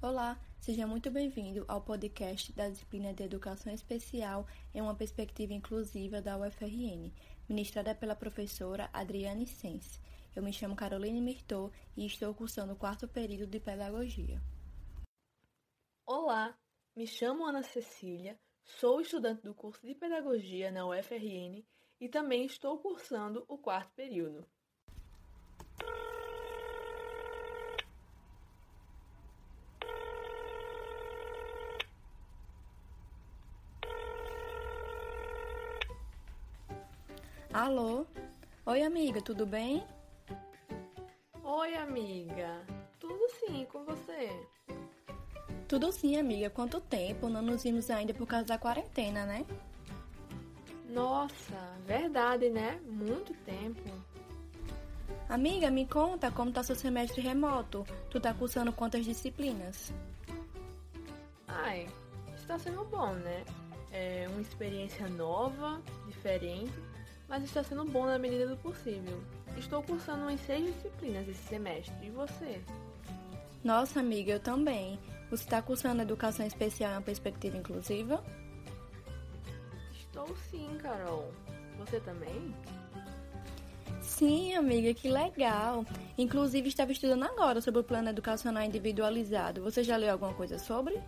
Olá, seja muito bem-vindo ao podcast da disciplina de Educação Especial em uma perspectiva inclusiva da UFRN, ministrada pela professora Adriane Sense. Eu me chamo Caroline Mirtot e estou cursando o quarto período de Pedagogia. Olá, me chamo Ana Cecília, sou estudante do curso de Pedagogia na UFRN e também estou cursando o quarto período. Alô? Oi, amiga, tudo bem? Oi, amiga. Tudo sim, com você? Tudo sim, amiga. Quanto tempo? Não nos vimos ainda por causa da quarentena, né? Nossa, verdade, né? Muito tempo. Amiga, me conta como tá seu semestre remoto. Tu tá cursando quantas disciplinas? Ai, está sendo bom, né? É uma experiência nova, diferente mas está sendo bom na medida do possível. Estou cursando umas seis disciplinas esse semestre. E você? Nossa, amiga, eu também. Você está cursando Educação Especial em uma perspectiva inclusiva? Estou sim, Carol. Você também? Sim, amiga, que legal. Inclusive, estava estudando agora sobre o plano educacional individualizado. Você já leu alguma coisa sobre?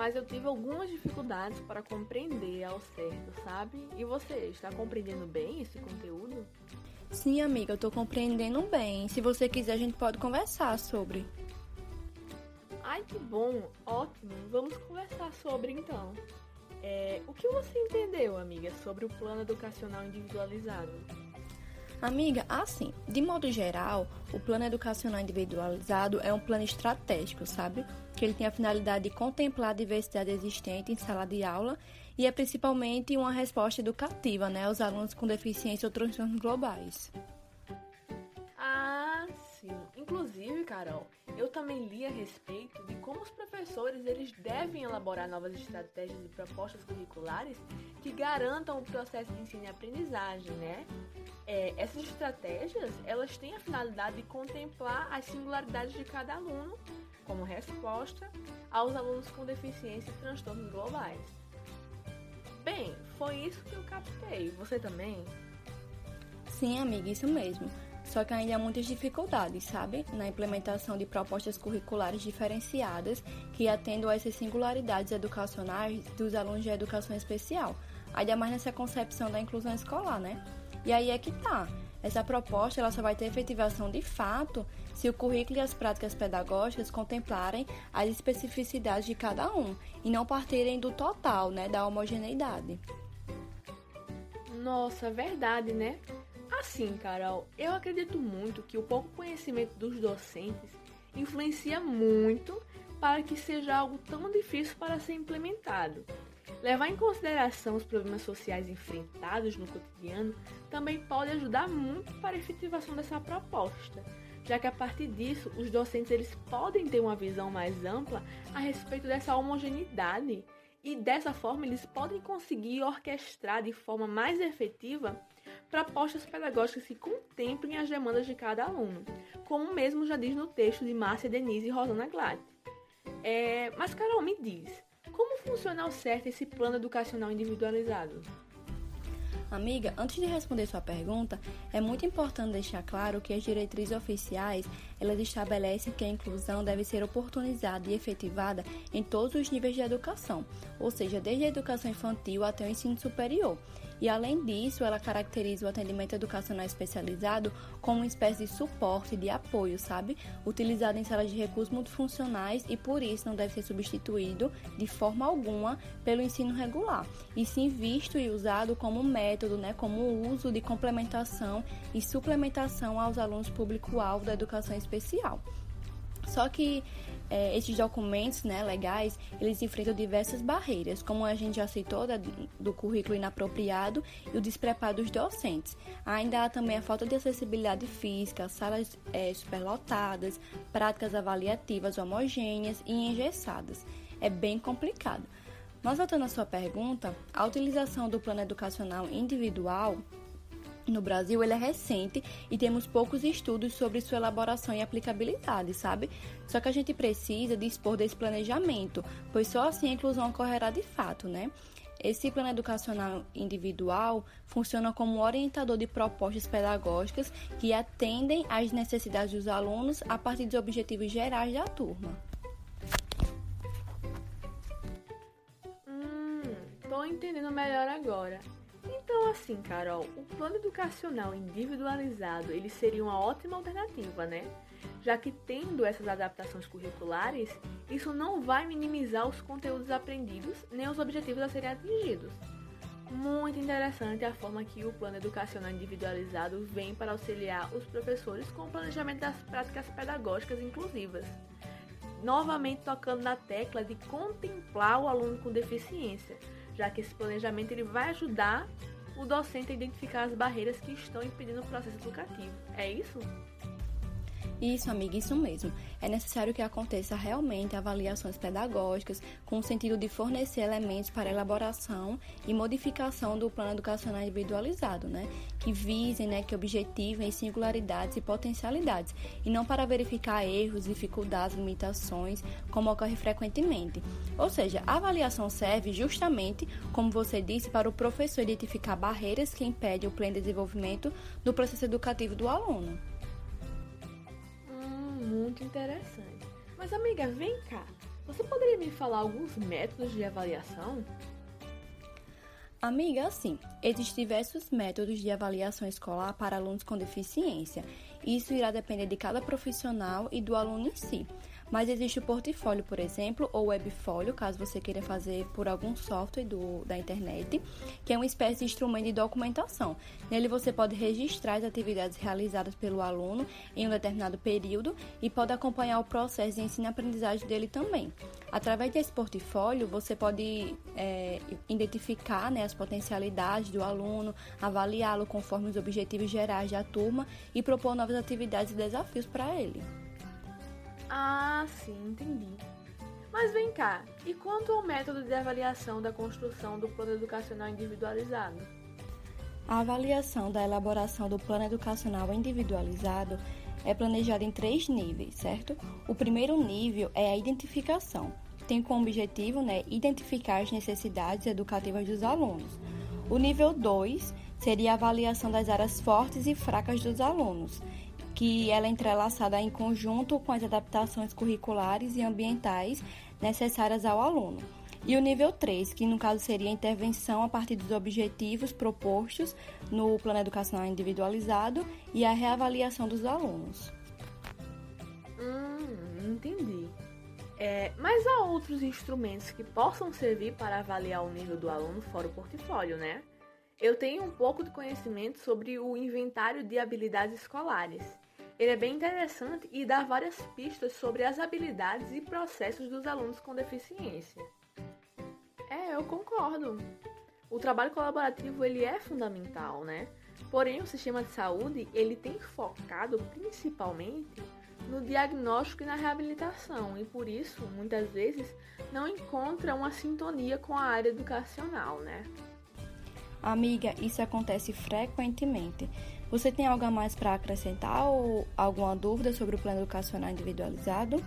Mas eu tive algumas dificuldades para compreender ao certo, sabe? E você, está compreendendo bem esse conteúdo? Sim, amiga, eu estou compreendendo bem. Se você quiser, a gente pode conversar sobre. Ai, que bom! Ótimo! Vamos conversar sobre então. É, o que você entendeu, amiga, sobre o plano educacional individualizado? Amiga, assim, de modo geral, o plano educacional individualizado é um plano estratégico, sabe? Que ele tem a finalidade de contemplar a diversidade existente em sala de aula e é principalmente uma resposta educativa, né, aos alunos com deficiência ou transtornos globais. Ah, sim. Inclusive, Carol, eu também li a respeito de como os professores eles devem elaborar novas estratégias e propostas curriculares que garantam o processo de ensino e aprendizagem, né? É, essas estratégias elas têm a finalidade de contemplar as singularidades de cada aluno como resposta aos alunos com deficiência e transtornos globais. Bem, foi isso que eu captei. Você também? Sim, amiga, isso mesmo. Só que ainda há muitas dificuldades, sabe? Na implementação de propostas curriculares diferenciadas que atendam a essas singularidades educacionais dos alunos de educação especial. Ainda mais nessa concepção da inclusão escolar, né? E aí é que tá. Essa proposta ela só vai ter efetivação de fato se o currículo e as práticas pedagógicas contemplarem as especificidades de cada um e não partirem do total, né, da homogeneidade. Nossa, verdade, né? Assim, Carol, eu acredito muito que o pouco conhecimento dos docentes influencia muito para que seja algo tão difícil para ser implementado. Levar em consideração os problemas sociais enfrentados no cotidiano também pode ajudar muito para a efetivação dessa proposta, já que a partir disso os docentes eles podem ter uma visão mais ampla a respeito dessa homogeneidade e dessa forma eles podem conseguir orquestrar de forma mais efetiva propostas pedagógicas que contemplem as demandas de cada aluno, como mesmo já diz no texto de Márcia Denise e Rosana Glad. É, mas, Carol, me diz, como funciona ao certo esse plano educacional individualizado? Amiga, antes de responder sua pergunta, é muito importante deixar claro que as diretrizes oficiais, elas estabelecem que a inclusão deve ser oportunizada e efetivada em todos os níveis de educação, ou seja, desde a educação infantil até o ensino superior. E além disso, ela caracteriza o atendimento educacional especializado como uma espécie de suporte, de apoio, sabe? Utilizado em salas de recursos multifuncionais e por isso não deve ser substituído de forma alguma pelo ensino regular, e sim visto e usado como método, né, como uso de complementação e suplementação aos alunos público-alvo da educação especial. Só que é, esses documentos né, legais, eles enfrentam diversas barreiras, como a gente já citou, da, do currículo inapropriado e o despreparo dos docentes. Ainda há também a falta de acessibilidade física, salas é, superlotadas, práticas avaliativas homogêneas e engessadas. É bem complicado. Mas voltando à sua pergunta, a utilização do plano educacional individual no Brasil ele é recente e temos poucos estudos sobre sua elaboração e aplicabilidade, sabe? Só que a gente precisa dispor desse planejamento, pois só assim a inclusão ocorrerá de fato, né? Esse plano educacional individual funciona como orientador de propostas pedagógicas que atendem às necessidades dos alunos a partir dos objetivos gerais da turma. Hum, tô entendendo melhor agora. Então, assim, Carol, o plano educacional individualizado ele seria uma ótima alternativa, né? Já que tendo essas adaptações curriculares, isso não vai minimizar os conteúdos aprendidos nem os objetivos a serem atingidos. Muito interessante a forma que o plano educacional individualizado vem para auxiliar os professores com o planejamento das práticas pedagógicas inclusivas. Novamente tocando na tecla de contemplar o aluno com deficiência, já que esse planejamento ele vai ajudar o docente a identificar as barreiras que estão impedindo o processo educativo. É isso? Isso, amiga, isso mesmo. É necessário que aconteça realmente avaliações pedagógicas com o sentido de fornecer elementos para elaboração e modificação do plano educacional individualizado, né? Que visem, né, que objetivem singularidades e potencialidades, e não para verificar erros, dificuldades, limitações, como ocorre frequentemente. Ou seja, a avaliação serve justamente, como você disse, para o professor identificar barreiras que impedem o pleno desenvolvimento do processo educativo do aluno muito interessante. Mas, amiga, vem cá. Você poderia me falar alguns métodos de avaliação? Amiga, sim. Existem diversos métodos de avaliação escolar para alunos com deficiência. Isso irá depender de cada profissional e do aluno em si. Mas existe o portfólio, por exemplo, ou webfólio, caso você queira fazer por algum software do, da internet, que é uma espécie de instrumento de documentação. Nele você pode registrar as atividades realizadas pelo aluno em um determinado período e pode acompanhar o processo de ensino-aprendizagem dele também. Através desse portfólio, você pode é, identificar né, as potencialidades do aluno, avaliá-lo conforme os objetivos gerais da turma e propor novas atividades e desafios para ele. Ah, sim, entendi. Mas vem cá, e quanto ao método de avaliação da construção do plano educacional individualizado? A avaliação da elaboração do plano educacional individualizado é planejada em três níveis, certo? O primeiro nível é a identificação. Tem como objetivo né, identificar as necessidades educativas dos alunos. O nível 2 seria a avaliação das áreas fortes e fracas dos alunos que ela é entrelaçada em conjunto com as adaptações curriculares e ambientais necessárias ao aluno. E o nível 3, que no caso seria a intervenção a partir dos objetivos propostos no plano educacional individualizado e a reavaliação dos alunos. Hum, entendi. É, mas há outros instrumentos que possam servir para avaliar o nível do aluno fora o portfólio, né? Eu tenho um pouco de conhecimento sobre o inventário de habilidades escolares. Ele é bem interessante e dá várias pistas sobre as habilidades e processos dos alunos com deficiência. É, eu concordo. O trabalho colaborativo ele é fundamental, né? Porém, o sistema de saúde ele tem focado principalmente no diagnóstico e na reabilitação e por isso muitas vezes não encontra uma sintonia com a área educacional, né? Amiga, isso acontece frequentemente. Você tem algo a mais para acrescentar ou alguma dúvida sobre o plano educacional individualizado?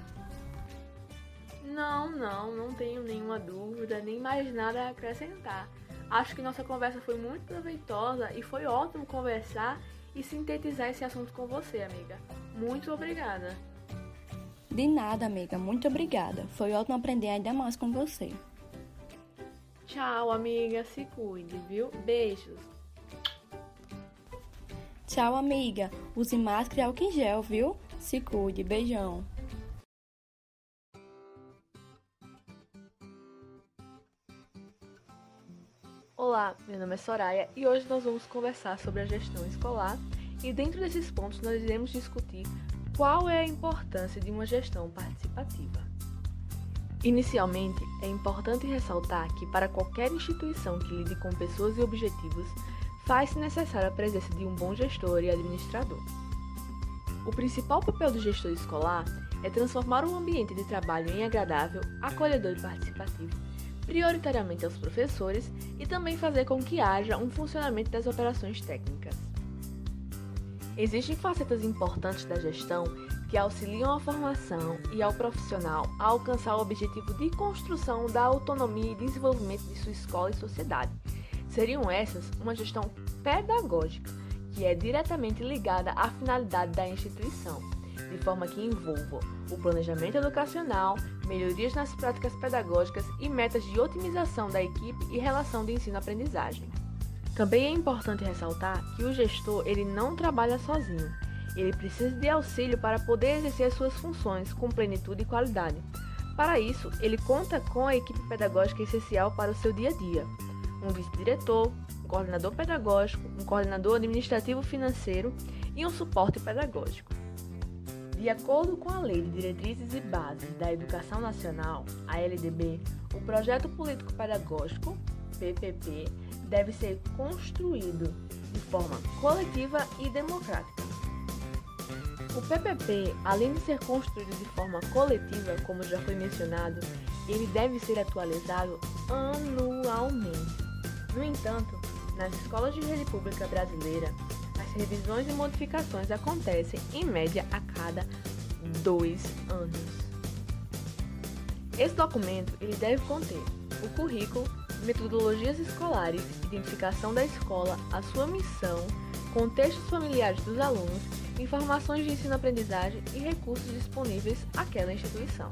Não, não, não tenho nenhuma dúvida, nem mais nada a acrescentar. Acho que nossa conversa foi muito proveitosa e foi ótimo conversar e sintetizar esse assunto com você, amiga. Muito obrigada. De nada, amiga. Muito obrigada. Foi ótimo aprender ainda mais com você. Tchau, amiga. Se cuide, viu? Beijos. Tchau, amiga. Use máscara e álcool em gel, viu? Se cuide. Beijão. Olá, meu nome é Soraya e hoje nós vamos conversar sobre a gestão escolar e dentro desses pontos nós iremos discutir qual é a importância de uma gestão participativa. Inicialmente, é importante ressaltar que para qualquer instituição que lide com pessoas e objetivos, faz-se necessária a presença de um bom gestor e administrador. O principal papel do gestor escolar é transformar o ambiente de trabalho em agradável, acolhedor e participativo, prioritariamente aos professores, e também fazer com que haja um funcionamento das operações técnicas. Existem facetas importantes da gestão que auxiliam a formação e ao profissional a alcançar o objetivo de construção da autonomia e desenvolvimento de sua escola e sociedade. Seriam essas uma gestão pedagógica, que é diretamente ligada à finalidade da instituição, de forma que envolva o planejamento educacional, melhorias nas práticas pedagógicas e metas de otimização da equipe e relação de ensino-aprendizagem. Também é importante ressaltar que o gestor ele não trabalha sozinho. Ele precisa de auxílio para poder exercer suas funções com plenitude e qualidade. Para isso, ele conta com a equipe pedagógica essencial para o seu dia a dia. Um vice-diretor, um coordenador pedagógico, um coordenador administrativo financeiro e um suporte pedagógico. De acordo com a Lei de Diretrizes e Bases da Educação Nacional, a LDB, o projeto político pedagógico, PPP, deve ser construído de forma coletiva e democrática. O PPP, além de ser construído de forma coletiva, como já foi mencionado, ele deve ser atualizado anualmente. No entanto, nas escolas de rede pública brasileira, as revisões e modificações acontecem em média a cada dois anos. Esse documento ele deve conter o currículo, metodologias escolares, identificação da escola, a sua missão, contextos familiares dos alunos, informações de ensino-aprendizagem e recursos disponíveis àquela instituição.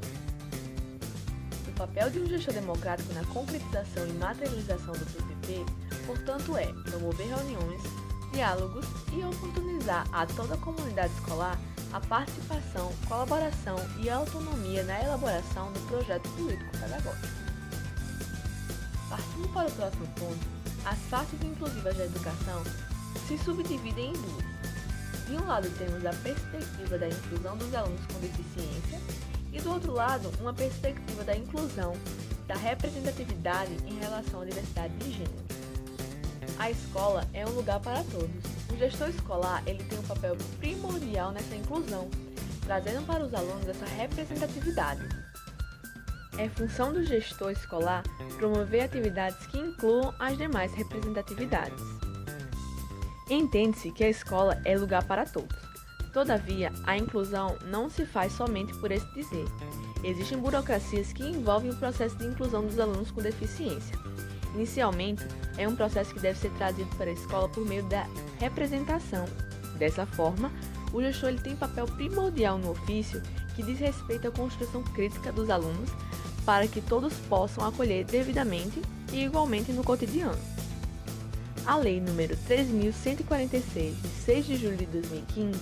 Papel de um gestor democrático na concretização e materialização do PPP, portanto, é promover reuniões, diálogos e oportunizar a toda a comunidade escolar a participação, colaboração e autonomia na elaboração do projeto político-pedagógico. Partindo para o próximo ponto, as faces inclusivas da educação se subdividem em duas. De um lado temos a perspectiva da inclusão dos alunos com deficiência e do outro lado uma perspectiva da inclusão da representatividade em relação à diversidade de gênero. A escola é um lugar para todos. O gestor escolar ele tem um papel primordial nessa inclusão, trazendo para os alunos essa representatividade. É função do gestor escolar promover atividades que incluam as demais representatividades. Entende-se que a escola é lugar para todos. Todavia, a inclusão não se faz somente por esse dizer. Existem burocracias que envolvem o processo de inclusão dos alunos com deficiência. Inicialmente, é um processo que deve ser trazido para a escola por meio da representação. Dessa forma, o gestor ele tem papel primordial no ofício que diz respeito à construção crítica dos alunos para que todos possam acolher devidamente e igualmente no cotidiano. A Lei nº 3.146, de 6 de julho de 2015,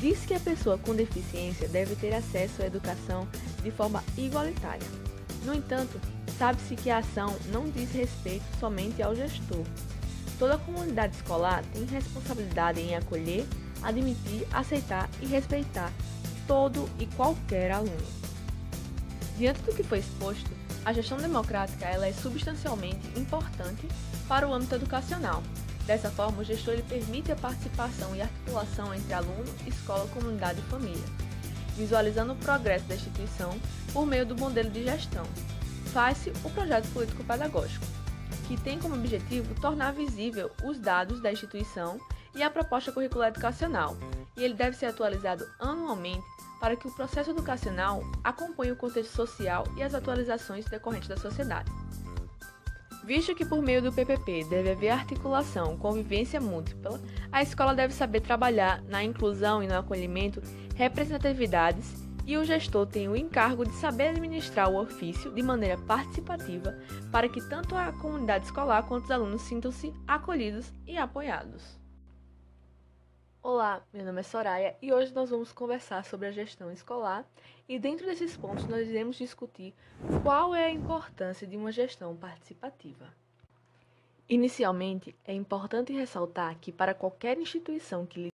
diz que a pessoa com deficiência deve ter acesso à educação de forma igualitária. No entanto, sabe-se que a ação não diz respeito somente ao gestor. Toda a comunidade escolar tem responsabilidade em acolher, admitir, aceitar e respeitar todo e qualquer aluno. Diante do que foi exposto, a gestão democrática ela é substancialmente importante para o âmbito educacional. Dessa forma, o gestor ele permite a participação e articulação entre aluno, escola, comunidade e família, visualizando o progresso da instituição por meio do modelo de gestão. Faz-se o projeto político-pedagógico, que tem como objetivo tornar visível os dados da instituição e a proposta curricular educacional, e ele deve ser atualizado anualmente para que o processo educacional acompanhe o contexto social e as atualizações decorrentes da sociedade. Visto que por meio do PPP deve haver articulação, convivência múltipla, a escola deve saber trabalhar na inclusão e no acolhimento representatividades e o gestor tem o encargo de saber administrar o ofício de maneira participativa para que tanto a comunidade escolar quanto os alunos sintam-se acolhidos e apoiados. Olá, meu nome é Soraya e hoje nós vamos conversar sobre a gestão escolar e dentro desses pontos nós iremos discutir qual é a importância de uma gestão participativa. Inicialmente, é importante ressaltar que para qualquer instituição que